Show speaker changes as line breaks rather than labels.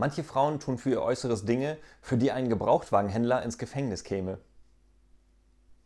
Manche Frauen tun für ihr Äußeres Dinge, für die ein Gebrauchtwagenhändler ins Gefängnis käme.